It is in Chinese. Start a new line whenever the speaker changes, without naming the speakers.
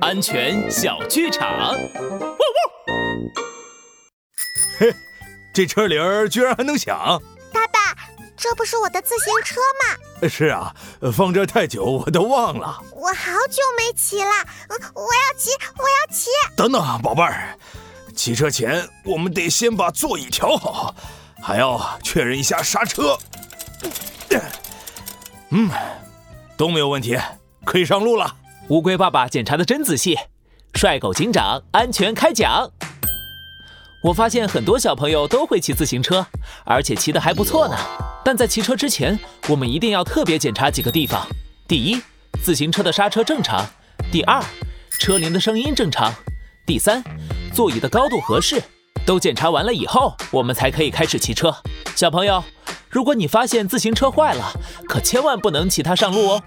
安全小剧场。汪汪！
嘿，这车铃儿居然还能响！
爸爸，这不是我的自行车吗？
是啊，放这太久，我都忘了。
我好久没骑了，嗯，我要骑，我要骑。
等等啊，宝贝儿，骑车前我们得先把座椅调好，还要确认一下刹车。嗯，都没有问题，可以上路了。
乌龟爸爸检查的真仔细，帅狗警长安全开讲。我发现很多小朋友都会骑自行车，而且骑得还不错呢。但在骑车之前，我们一定要特别检查几个地方：第一，自行车的刹车正常；第二，车铃的声音正常；第三，座椅的高度合适。都检查完了以后，我们才可以开始骑车。小朋友，如果你发现自行车坏了，可千万不能骑它上路哦。